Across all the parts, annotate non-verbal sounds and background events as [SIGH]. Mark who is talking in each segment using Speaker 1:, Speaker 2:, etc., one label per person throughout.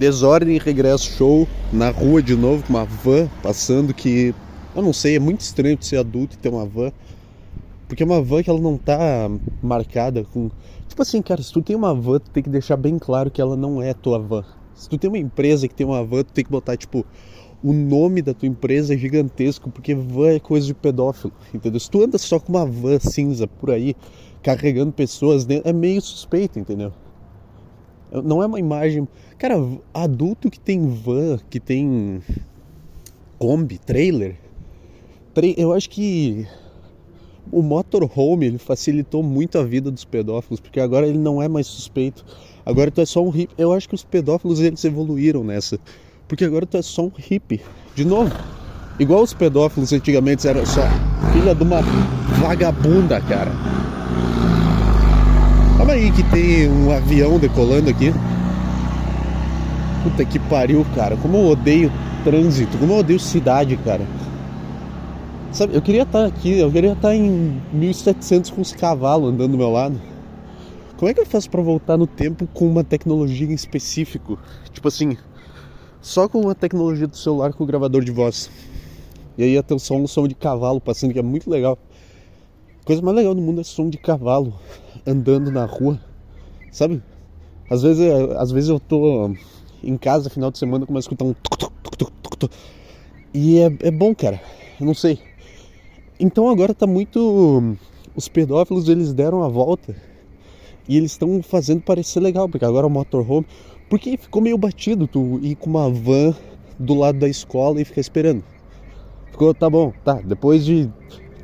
Speaker 1: Desordem e regresso show na rua de novo com uma van passando que eu não sei, é muito estranho de ser adulto e ter uma van. Porque é uma van que ela não tá marcada com. Tipo assim, cara, se tu tem uma van, tu tem que deixar bem claro que ela não é tua van. Se tu tem uma empresa que tem uma van, tu tem que botar, tipo, o nome da tua empresa é gigantesco, porque van é coisa de pedófilo, entendeu? Se tu anda só com uma van cinza por aí, carregando pessoas dentro, é meio suspeito, entendeu? Não é uma imagem. Cara, adulto que tem van, que tem Kombi, trailer. Eu acho que o motorhome ele facilitou muito a vida dos pedófilos, porque agora ele não é mais suspeito. Agora tu é só um hippie. Eu acho que os pedófilos eles evoluíram nessa. Porque agora tu é só um hippie. De novo. Igual os pedófilos antigamente eram só filha de uma vagabunda, cara. Calma aí que tem um avião decolando aqui. Puta que pariu, cara. Como eu odeio trânsito, como eu odeio cidade, cara. Sabe, eu queria estar aqui, eu queria estar em 1700 com os cavalos andando do meu lado. Como é que eu faço para voltar no tempo com uma tecnologia em específico? Tipo assim, só com uma tecnologia do celular com o gravador de voz. E aí ter um som, um som de cavalo passando, que é muito legal. A coisa mais legal do mundo é som de cavalo andando na rua, sabe? Às vezes, às vezes eu tô em casa final de semana começo a escutar um e é, é bom, cara. Eu não sei. Então agora tá muito os pedófilos eles deram a volta e eles estão fazendo parecer legal, porque agora o motorhome, porque ficou meio batido tu ir com uma van do lado da escola e ficar esperando. Ficou, tá bom, tá, depois de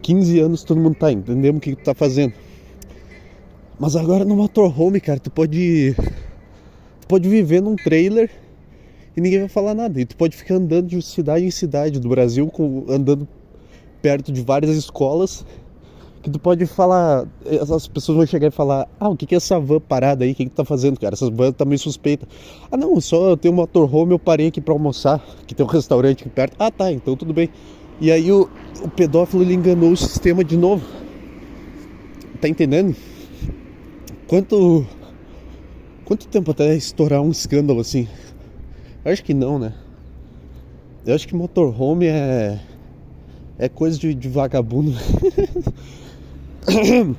Speaker 1: 15 anos todo mundo tá, entendemos o que tu tá fazendo. Mas agora no motorhome, cara, tu pode tu pode viver num trailer e ninguém vai falar nada. E tu pode ficar andando de cidade em cidade do Brasil, andando perto de várias escolas, que tu pode falar, as pessoas vão chegar e falar, ah, o que, é essa van parada aí, o que, que tá fazendo, cara? Essa van tá meio suspeita. Ah não, só eu tenho um motorhome, eu parei aqui para almoçar, que tem um restaurante aqui perto. Ah tá, então tudo bem. E aí o, o pedófilo ele enganou o sistema de novo. Tá entendendo? Quanto. Quanto tempo até estourar um escândalo assim? Eu acho que não, né? Eu acho que motorhome é. É coisa de, de vagabundo. [COUGHS]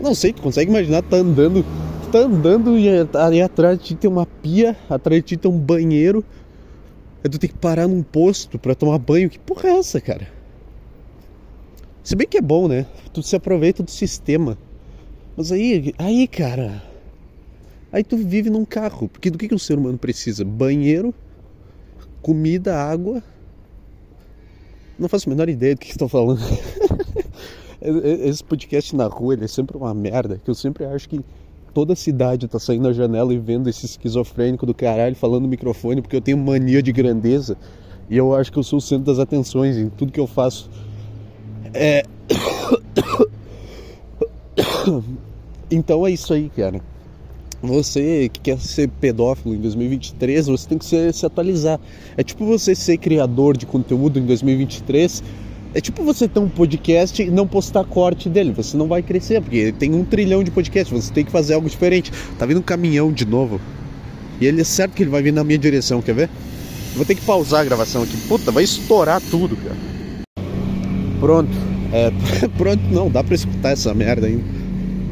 Speaker 1: não sei, tu consegue imaginar, tá andando. Tá andando e ali atrás de ti tem uma pia, atrás de ti tem um banheiro. Aí tu tem que parar num posto pra tomar banho. Que porra é essa, cara? Se bem que é bom, né? Tu se aproveita do sistema. Mas aí, aí, cara. Aí tu vive num carro. Porque do que, que o ser humano precisa? Banheiro, comida, água. Não faço a menor ideia do que estão falando. [LAUGHS] Esse podcast na rua é sempre uma merda. Que eu sempre acho que toda a cidade tá saindo na janela e vendo esse esquizofrênico do caralho falando no microfone porque eu tenho mania de grandeza. E eu acho que eu sou o centro das atenções em tudo que eu faço. É. [COUGHS] [COUGHS] Então é isso aí, cara. Você que quer ser pedófilo em 2023, você tem que se, se atualizar. É tipo você ser criador de conteúdo em 2023. É tipo você ter um podcast e não postar corte dele. Você não vai crescer, porque tem um trilhão de podcasts. Você tem que fazer algo diferente. Tá vindo um caminhão de novo. E ele é certo que ele vai vir na minha direção, quer ver? Vou ter que pausar a gravação aqui. Puta, vai estourar tudo, cara. Pronto. É, [LAUGHS] pronto, não, dá pra escutar essa merda ainda.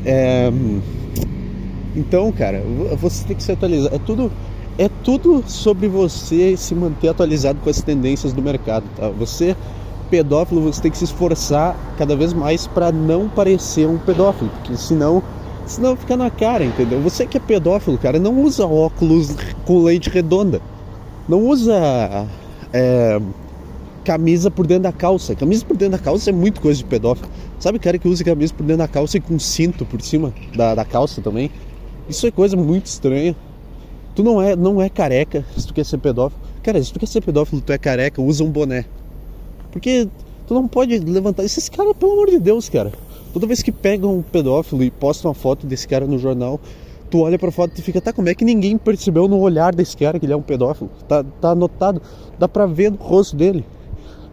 Speaker 1: É. Então, cara, você tem que se atualizar. É tudo, é tudo sobre você se manter atualizado com as tendências do mercado, tá? Você pedófilo, você tem que se esforçar cada vez mais para não parecer um pedófilo, porque senão senão fica na cara, entendeu? Você que é pedófilo, cara, não usa óculos com lente redonda. Não usa é, camisa por dentro da calça. Camisa por dentro da calça é muito coisa de pedófilo. Sabe cara que usa camisa por dentro da calça e com cinto por cima da, da calça também? Isso é coisa muito estranha. Tu não é, não é careca se tu quer ser pedófilo. Cara, se tu quer ser pedófilo, tu é careca, usa um boné. Porque tu não pode levantar. Esses caras, pelo amor de Deus, cara. Toda vez que pegam um pedófilo e postam uma foto desse cara no jornal, tu olha pra foto e fica, tá, como é que ninguém percebeu no olhar desse cara que ele é um pedófilo? Tá, tá anotado, dá pra ver no rosto dele.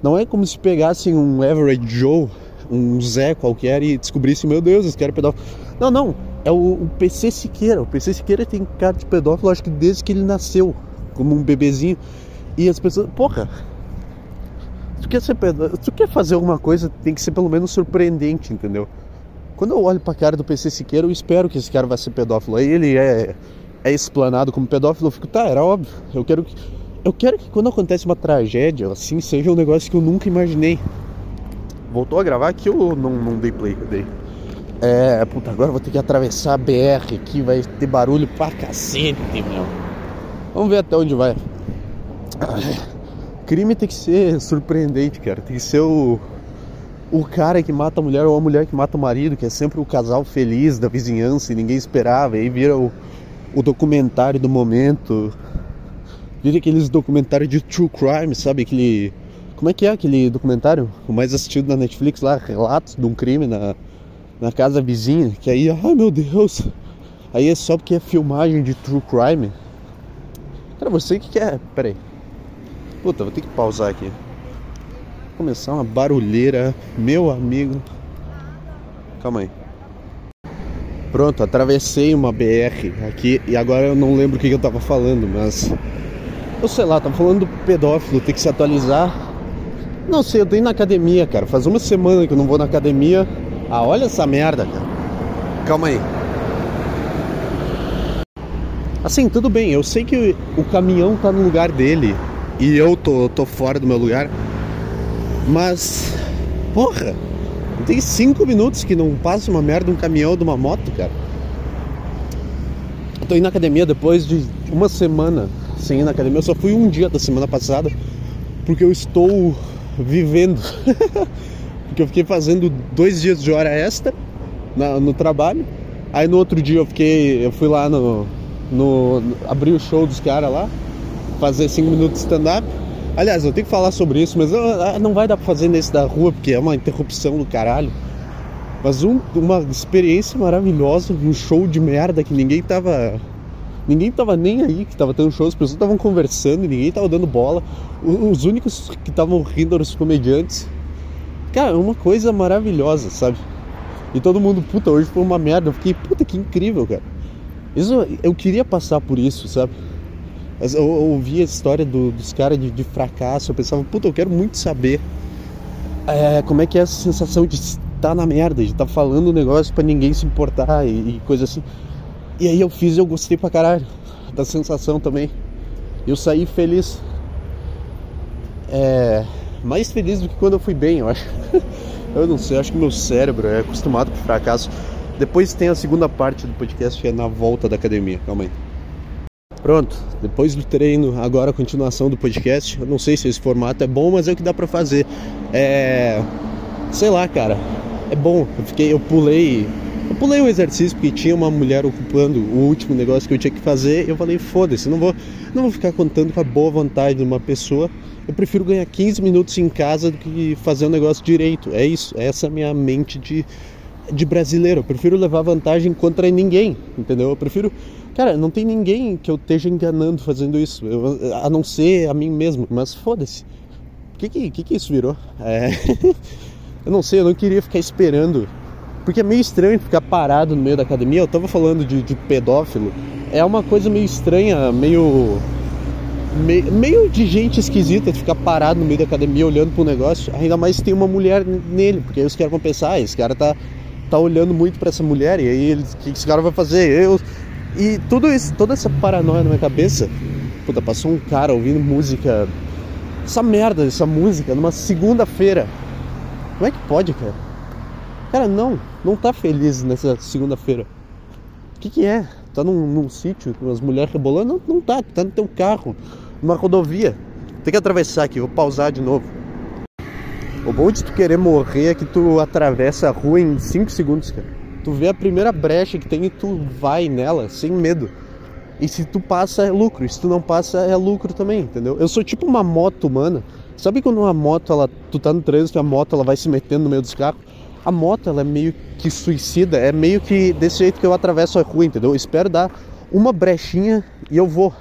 Speaker 1: Não é como se pegassem um average Joe, um Zé qualquer e descobrissem, meu Deus, esse cara é pedófilo. Não, não é o, o, PC Siqueira. O PC Siqueira tem cara de pedófilo, acho que desde que ele nasceu. como um bebezinho. E as pessoas, porra, tu quer, ser, tu quer fazer alguma coisa, tem que ser pelo menos surpreendente, entendeu? Quando eu olho pra cara do PC Siqueira, eu espero que esse cara vai ser pedófilo. Aí ele é, é explanado como pedófilo, eu fico, tá, era óbvio. Eu quero que. Eu quero que quando acontece uma tragédia, assim, seja um negócio que eu nunca imaginei. Voltou a gravar aqui ou não, não dei play? Dei. É, puta, agora vou ter que atravessar a BR aqui, vai ter barulho pra cacete, meu. Vamos ver até onde vai. Crime tem que ser surpreendente, cara. Tem que ser o, o cara que mata a mulher ou a mulher que mata o marido, que é sempre o casal feliz da vizinhança e ninguém esperava. E aí vira o, o documentário do momento. Vira aqueles documentários de true crime, sabe? Aquele. Como é que é aquele documentário? O mais assistido na Netflix lá, relatos de um crime na, na casa vizinha. Que aí, ai meu Deus! Aí é só porque é filmagem de true crime. Cara, você que quer. Peraí. Puta, vou ter que pausar aqui. Vou começar uma barulheira, meu amigo. Calma aí. Pronto, atravessei uma BR aqui e agora eu não lembro o que eu tava falando, mas. Eu sei lá, tava falando do pedófilo, tem que se atualizar. Não sei, eu tô indo na academia, cara. Faz uma semana que eu não vou na academia. Ah, olha essa merda, cara. Calma aí. Assim, tudo bem, eu sei que o caminhão tá no lugar dele e eu tô, tô fora do meu lugar, mas. Porra! Tem cinco minutos que não passa uma merda um caminhão ou de uma moto, cara. Eu tô indo na academia depois de uma semana sem ir na academia. Eu só fui um dia da semana passada porque eu estou vivendo. [LAUGHS] porque eu fiquei fazendo dois dias de hora extra na, no trabalho. Aí no outro dia eu fiquei. Eu fui lá no. no abri o show dos caras lá, fazer cinco minutos de stand-up. Aliás, eu tenho que falar sobre isso, mas eu, não vai dar pra fazer nesse da rua, porque é uma interrupção do caralho. Mas um, uma experiência maravilhosa, um show de merda que ninguém tava. Ninguém tava nem aí que tava tendo show, as pessoas estavam conversando, ninguém tava dando bola. Os únicos que estavam rindo eram os comediantes. Cara, uma coisa maravilhosa, sabe? E todo mundo, puta, hoje foi uma merda. Eu fiquei, puta, que incrível, cara. Isso, eu queria passar por isso, sabe? Eu ouvia a história do, dos caras de, de, fracasso, eu pensava, puta, eu quero muito saber é, como é que é essa sensação de estar na merda, de estar falando um negócio para ninguém se importar e, e, coisa assim. E aí eu fiz e eu gostei pra caralho da sensação também. Eu saí feliz. É, mais feliz do que quando eu fui bem, eu acho. [LAUGHS] eu não sei, acho que meu cérebro é acostumado com fracasso. Depois tem a segunda parte do podcast que é na volta da academia. Calma aí. Pronto, depois do treino, agora a continuação do podcast. Eu não sei se esse formato é bom, mas é o que dá pra fazer. É. Sei lá, cara. É bom. Eu fiquei, eu pulei. Eu pulei o exercício porque tinha uma mulher ocupando o último negócio que eu tinha que fazer. Eu falei, foda-se, não vou, não vou ficar contando com a boa vontade de uma pessoa. Eu prefiro ganhar 15 minutos em casa do que fazer o um negócio direito. É isso, essa é a minha mente de, de brasileiro. Eu prefiro levar vantagem contra ninguém, entendeu? Eu prefiro Cara, não tem ninguém que eu esteja enganando fazendo isso, eu, a não ser a mim mesmo, mas foda-se. O que que, que que isso virou? É... [LAUGHS] eu não sei, eu não queria ficar esperando. Porque é meio estranho ficar parado no meio da academia. Eu tava falando de, de pedófilo. É uma coisa meio estranha, meio, meio. De gente esquisita de ficar parado no meio da academia olhando pro negócio. Ainda mais se tem uma mulher nele, porque aí os caras vão pensar, ah, esse cara tá, tá olhando muito para essa mulher, e aí o que esse cara vai fazer? Eu, e tudo isso, toda essa paranoia na minha cabeça, puta, passou um cara ouvindo música, essa merda essa música, numa segunda-feira. Como é que pode, cara? Cara, não, não tá feliz nessa segunda-feira. O que que é? Tá num, num sítio com as mulheres rebolando? Não, não tá, tá no teu carro, numa rodovia. Tem que atravessar aqui, vou pausar de novo. O bom de tu querer morrer é que tu atravessa a rua em 5 segundos, cara. Tu vê a primeira brecha que tem e tu vai nela sem medo. E se tu passa é lucro, e se tu não passa é lucro também, entendeu? Eu sou tipo uma moto humana. Sabe quando uma moto, ela, tu tá no trânsito e a moto ela vai se metendo no meio dos carros? A moto ela é meio que suicida, é meio que desse jeito que eu atravesso a rua, entendeu? Eu espero dar uma brechinha e eu vou.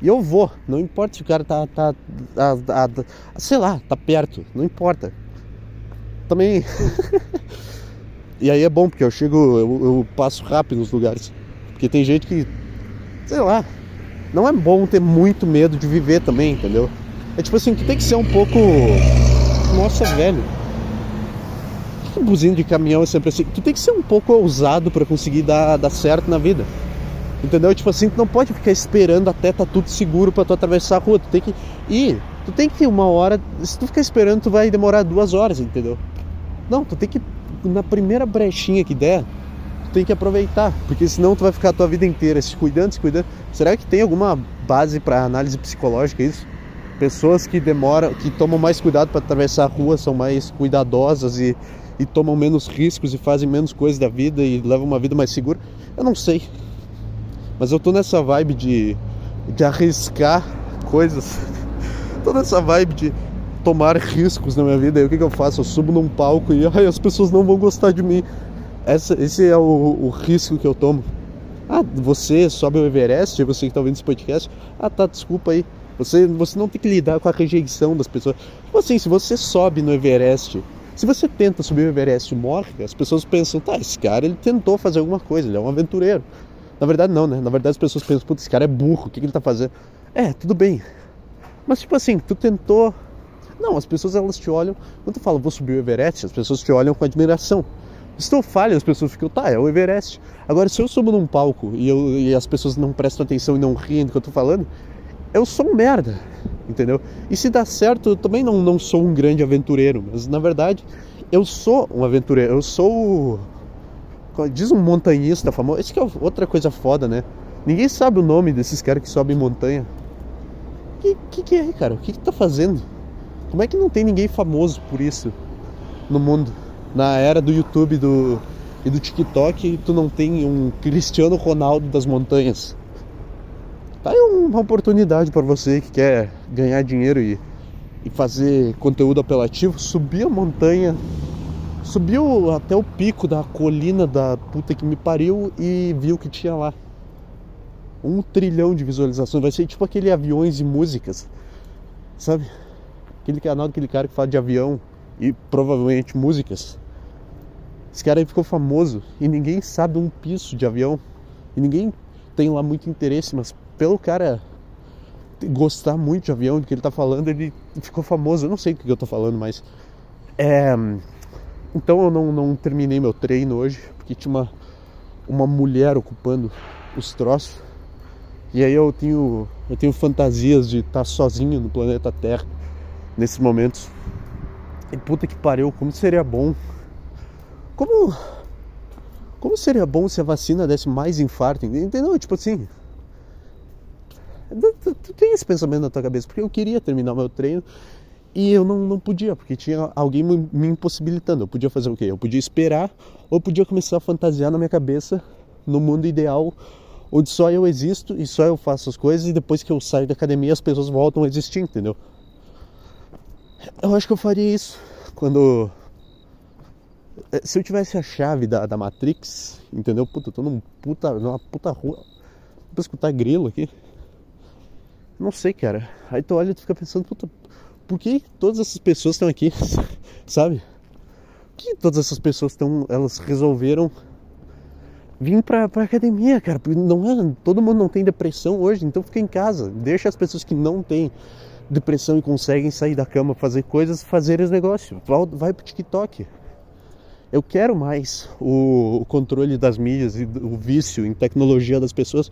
Speaker 1: E eu vou, não importa se o cara tá, tá, tá, tá, tá sei lá, tá perto, não importa. Também [LAUGHS] E aí é bom, porque eu chego, eu, eu passo rápido nos lugares. Porque tem gente que, sei lá, Não é bom ter muito medo de viver também, entendeu? É tipo assim, tu tem que ser um pouco. Nossa, velho. Que buzina de caminhão é sempre assim? Tu tem que ser um pouco ousado para conseguir dar, dar certo na vida. Entendeu? Tipo assim, tu não pode ficar esperando até tá tudo seguro para tu atravessar a rua. Tu tem que ir. Tu tem que ir uma hora. Se tu ficar esperando, tu vai demorar duas horas, entendeu? Não, tu tem que. Na primeira brechinha que der, tu tem que aproveitar. Porque senão tu vai ficar a tua vida inteira se cuidando, se cuidando. Será que tem alguma base para análise psicológica isso? Pessoas que demoram, que tomam mais cuidado para atravessar a rua são mais cuidadosas e, e tomam menos riscos e fazem menos coisas da vida e levam uma vida mais segura. Eu não sei. Mas eu tô nessa vibe de, de arriscar coisas. [LAUGHS] tô nessa vibe de tomar riscos na minha vida. E o que, que eu faço? Eu subo num palco e ai, as pessoas não vão gostar de mim. Essa, esse é o, o risco que eu tomo. Ah, você sobe o Everest, você que está ouvindo esse podcast. Ah, tá, desculpa aí. Você, você não tem que lidar com a rejeição das pessoas. Tipo assim, se você sobe no Everest, se você tenta subir o Everest e morre, as pessoas pensam, tá, esse cara ele tentou fazer alguma coisa, ele é um aventureiro. Na verdade não, né? Na verdade as pessoas pensam, putz, esse cara é burro, o que, que ele tá fazendo? É, tudo bem. Mas tipo assim, tu tentou. Não, as pessoas elas te olham. Quando tu fala, vou subir o Everest, as pessoas te olham com admiração. Se tu falha, as pessoas ficam, tá, é o Everest. Agora, se eu subo num palco e, eu, e as pessoas não prestam atenção e não riem do que eu tô falando, eu sou um merda, entendeu? E se dá certo, eu também não, não sou um grande aventureiro, mas na verdade eu sou um aventureiro, eu sou. Diz um montanhista famoso, isso que é outra coisa foda, né? Ninguém sabe o nome desses caras que sobem montanha. O que, que, que, é, cara? O que, que tá fazendo? Como é que não tem ninguém famoso por isso no mundo? Na era do YouTube do, e do TikTok, tu não tem um Cristiano Ronaldo das montanhas. Tá aí uma oportunidade para você que quer ganhar dinheiro e, e fazer conteúdo apelativo, subir a montanha, subiu até o pico da colina da puta que me pariu e viu que tinha lá. Um trilhão de visualizações. Vai ser tipo aquele aviões e músicas. Sabe? Aquele canal daquele cara que fala de avião e provavelmente músicas. Esse cara aí ficou famoso e ninguém sabe um piso de avião. E ninguém tem lá muito interesse, mas pelo cara gostar muito de avião, do que ele tá falando, ele ficou famoso. Eu não sei do que eu tô falando, mas. É... Então eu não, não terminei meu treino hoje, porque tinha uma, uma mulher ocupando os troços. E aí eu tenho, eu tenho fantasias de estar sozinho no planeta Terra nesses momentos. E puta que pariu, como seria bom. Como. Como seria bom se a vacina desse mais infarto? Entendeu? Tipo assim, Tu, tu tem esse pensamento na tua cabeça, porque eu queria terminar meu treino e eu não, não podia, porque tinha alguém me, impossibilitando. Eu podia fazer o quê? Eu podia esperar ou eu podia começar a fantasiar na minha cabeça no mundo ideal onde só eu existo e só eu faço as coisas e depois que eu saio da academia as pessoas voltam a existir, entendeu? Eu acho que eu faria isso quando. Eh, se eu tivesse a chave da, da Matrix, entendeu? Puta, eu tô num puta, numa puta rua. Vou escutar grilo aqui. Não sei, cara. Aí tu olha e tu fica pensando, puta, por que todas essas pessoas estão aqui? [LAUGHS] Sabe? Por que todas essas pessoas estão. Elas resolveram vir pra, pra academia, cara. Não é. Todo mundo não tem depressão hoje, então fica em casa. Deixa as pessoas que não têm depressão e conseguem sair da cama, fazer coisas, fazerem os negócios. Vai, vai pro TikTok. Eu quero mais o, o controle das mídias e o vício em tecnologia das pessoas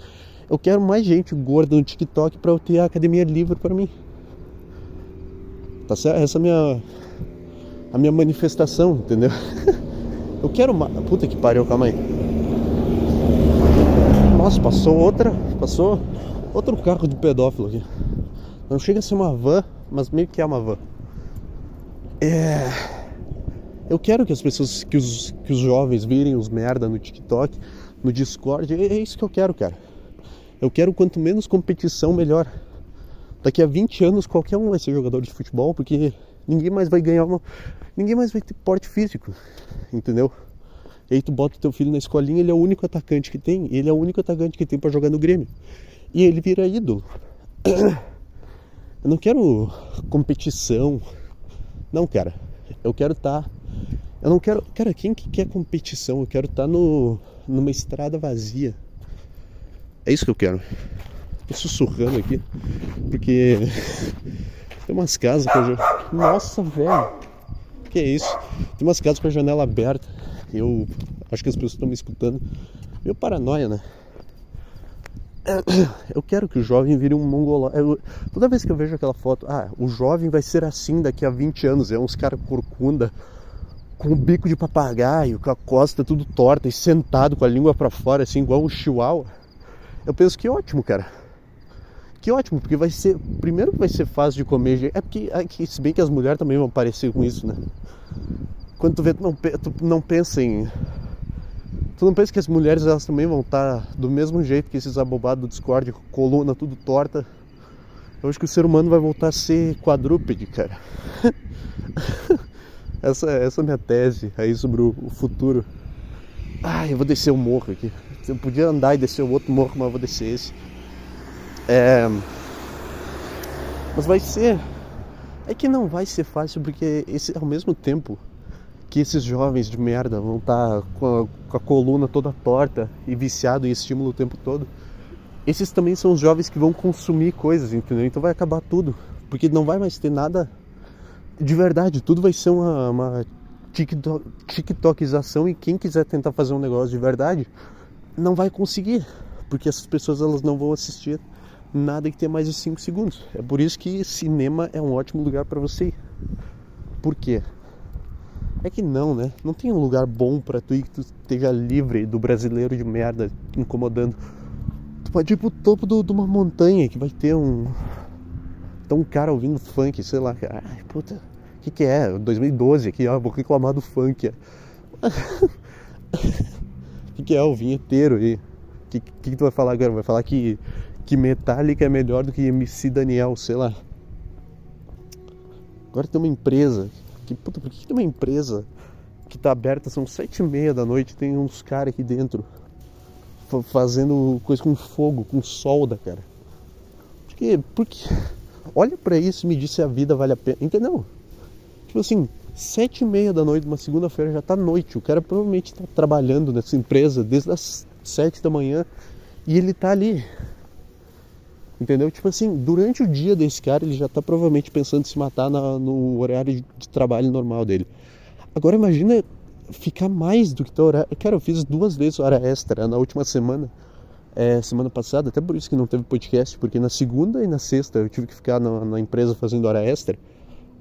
Speaker 1: eu quero mais gente gorda no TikTok para eu ter a academia livre para mim. Tá certo? Essa é a minha a minha manifestação, entendeu? [LAUGHS] eu quero mais. Puta que pariu, calma aí. Nossa, passou outra, passou outro carro de pedófilo aqui. Não chega a ser uma van, mas meio que é uma van. É eu quero que as pessoas, que os, que os jovens virem os merda no TikTok, no Discord. É, é isso que eu quero, cara. Eu quero quanto menos competição, melhor. Daqui a 20 anos qualquer um vai ser jogador de futebol, porque ninguém mais vai ganhar uma. Ninguém mais vai ter porte físico. Entendeu? E aí tu bota teu filho na escolinha, ele é o único atacante que tem, ele é o único atacante que tem para jogar no Grêmio. E ele vira ídolo. Eu não quero competição. Não, cara. Eu quero estar. Tá... Eu não quero. Cara, quem que quer competição? Eu quero estar tá no... numa estrada vazia é isso que eu quero. tô sussurrando aqui, porque [LAUGHS] tem umas casas com a janela. Nossa, velho! Que é isso? Tem umas casas com a janela aberta. Eu acho que as pessoas estão me escutando. Meu paranoia, né? Eu quero que o jovem vire um mongolão. Eu, toda vez que eu vejo aquela foto, ah, o jovem vai ser assim daqui a 20 anos. É uns caras corcunda, com o bico de papagaio, com a costa tudo torta e sentado com a língua para fora, assim, igual um chihuahua. Eu penso que ótimo, cara. Que ótimo, porque vai ser. Primeiro que vai ser fácil de comer. É porque, é que, se bem que as mulheres também vão parecer com isso, né? Quando tu vê, tu não, tu não pensa em Tu não pensa que as mulheres elas também vão estar do mesmo jeito que esses abobados do Discord, coluna tudo torta? Eu acho que o ser humano vai voltar a ser quadrúpede, cara. [LAUGHS] essa, essa é a minha tese aí sobre o, futuro. Ah, eu vou descer o morro aqui. Eu podia andar e descer o outro morro, mas eu vou descer esse. É... Mas vai ser. É que não vai ser fácil porque esse ao mesmo tempo que esses jovens de merda vão estar tá com, com, a coluna toda torta e viciado em estímulo o tempo todo. Esses também são os jovens que vão consumir coisas, entendeu? Então vai acabar tudo, porque não vai mais ter nada de verdade, tudo vai ser uma, uma TikTok, TikTokização e quem quiser tentar fazer um negócio de verdade não vai conseguir, porque essas pessoas elas não vão assistir nada que tenha mais de 5 segundos. É por isso que cinema é um ótimo lugar para você ir. Por quê? É que não, né? Não tem um lugar bom para tu ir que tu esteja livre do brasileiro de merda incomodando. Tu pode ir pro topo de uma montanha que vai ter um. Tá um cara ouvindo funk, sei lá. Ai, puta, o que, que é? 2012 aqui, ó, vou reclamar do funk. [LAUGHS] [LAUGHS] O que, que é o vinheteiro aí? O que, que, que tu vai falar agora? Vai falar que, que Metallica é melhor do que MC Daniel, sei lá. Agora tem uma empresa que, puta, por que tem uma empresa que tá aberta, são sete e meia da noite, tem uns caras aqui dentro fazendo coisa com fogo, com solda, cara. Porque, porque olha para isso e me diz se a vida vale a pena, entendeu? Tipo assim, sete e meia da noite, uma segunda-feira já tá noite, o cara provavelmente tá trabalhando nessa empresa desde as sete da manhã e ele tá ali Entendeu? Tipo assim, durante o dia desse cara, ele já tá provavelmente pensando em se matar na, no horário de, trabalho normal dele. Agora imagina ficar mais do que teu horário. Cara, eu fiz duas vezes hora extra na última semana. É, semana passada, até por isso que não teve podcast, porque na segunda e na sexta eu tive que ficar na, na empresa fazendo hora extra.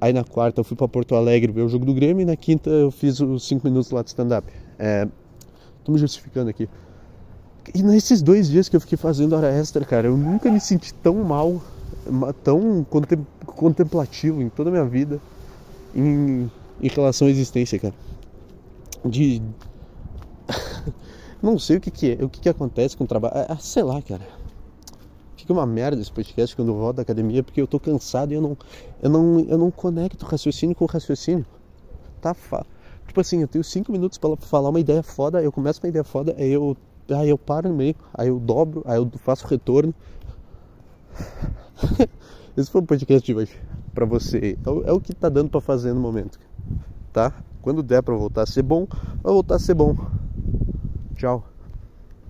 Speaker 1: Aí na quarta eu fui para Porto Alegre ver o jogo do Grêmio e na quinta eu fiz os cinco minutos lá de stand-up. É, tô me justificando aqui. E nesses dois dias que eu fiquei fazendo hora extra, cara, eu nunca me senti tão mal, tão contemplativo em toda a minha vida em, em relação à existência, cara. De. [LAUGHS] não sei o que, que é, o que, que acontece com o trabalho. Ah, sei lá, cara. Fica uma merda esse podcast quando eu volto da academia, porque eu tô cansado e eu não, eu não, eu não conecto raciocínio com raciocínio. Tá fa... Tipo assim, eu tenho cinco minutos para falar uma ideia foda, eu começo uma ideia foda, aí eu aí eu paro no meio, aí eu dobro, aí eu faço retorno. [LAUGHS] Esse foi o podcast de hoje pra você. É o, é o que tá dando para fazer no momento, tá? Quando der para voltar a ser bom, vai voltar a ser bom. Tchau.